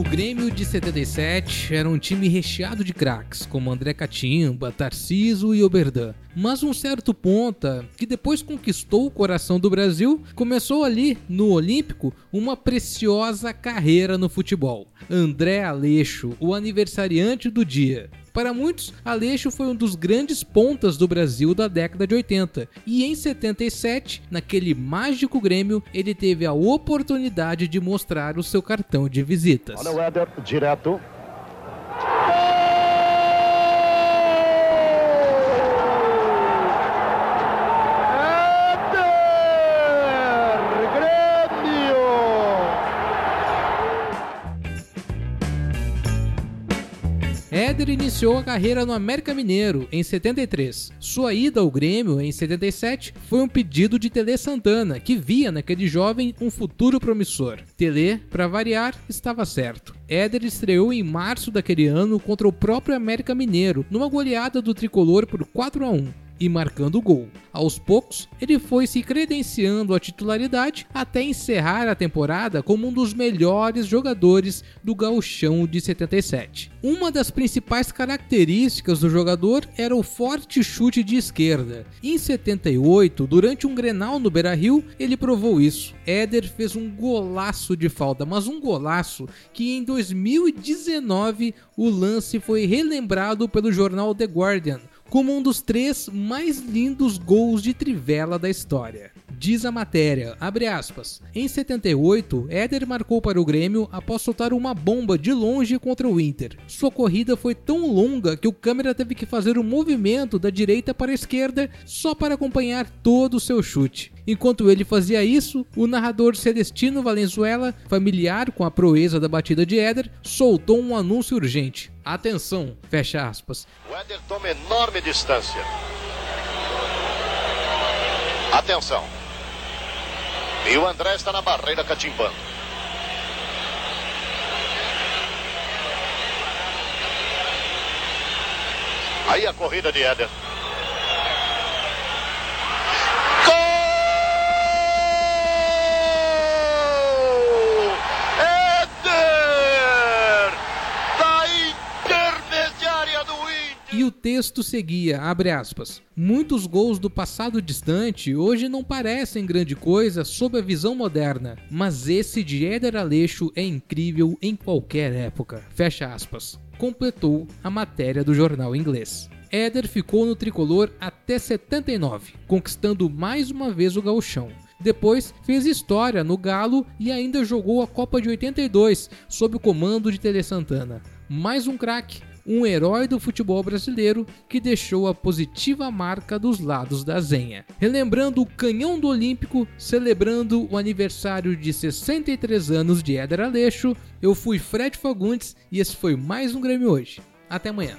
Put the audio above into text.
Grêmio de 77 era um time recheado de craques, como André Catimba, Tarciso e Oberdan. Mas um certo ponta, que depois conquistou o coração do Brasil, começou ali, no Olímpico, uma preciosa carreira no futebol. André Aleixo, o aniversariante do dia. Para muitos, Aleixo foi um dos grandes pontas do Brasil da década de 80. E em 77, naquele mágico Grêmio, ele teve a oportunidade de mostrar o seu cartão de visitas. Olha o Éder direto. Éder iniciou a carreira no América Mineiro em 73. Sua ida ao Grêmio em 77 foi um pedido de Tele Santana, que via naquele jovem um futuro promissor. Tele, para variar, estava certo. Éder estreou em março daquele ano contra o próprio América Mineiro, numa goleada do tricolor por 4 a 1 e marcando gol. Aos poucos, ele foi se credenciando à titularidade até encerrar a temporada como um dos melhores jogadores do gauchão de 77. Uma das principais características do jogador era o forte chute de esquerda. Em 78, durante um Grenal no Beira-Rio, ele provou isso. Éder fez um golaço de falta, mas um golaço que em 2019 o lance foi relembrado pelo jornal The Guardian como um dos três mais lindos gols de trivela da história. Diz a matéria, abre aspas, em 78, Éder marcou para o Grêmio após soltar uma bomba de longe contra o Inter. Sua corrida foi tão longa que o câmera teve que fazer um movimento da direita para a esquerda só para acompanhar todo o seu chute. Enquanto ele fazia isso, o narrador Celestino Valenzuela, familiar com a proeza da batida de Éder, soltou um anúncio urgente. Atenção, fecha aspas. O Éder toma enorme distância. Atenção. E o André está na barreira catimbando. Aí a corrida de Éder. Texto seguia, abre aspas, Muitos gols do passado distante hoje não parecem grande coisa sob a visão moderna, mas esse de Éder Aleixo é incrível em qualquer época. Fecha aspas. Completou a matéria do jornal inglês. Éder ficou no tricolor até 79, conquistando mais uma vez o gauchão. Depois fez história no Galo e ainda jogou a Copa de 82 sob o comando de Tele Santana. Mais um craque um herói do futebol brasileiro que deixou a positiva marca dos lados da zenha. Relembrando o canhão do Olímpico, celebrando o aniversário de 63 anos de Éder Aleixo, eu fui Fred Fagundes e esse foi mais um Grêmio hoje. Até amanhã.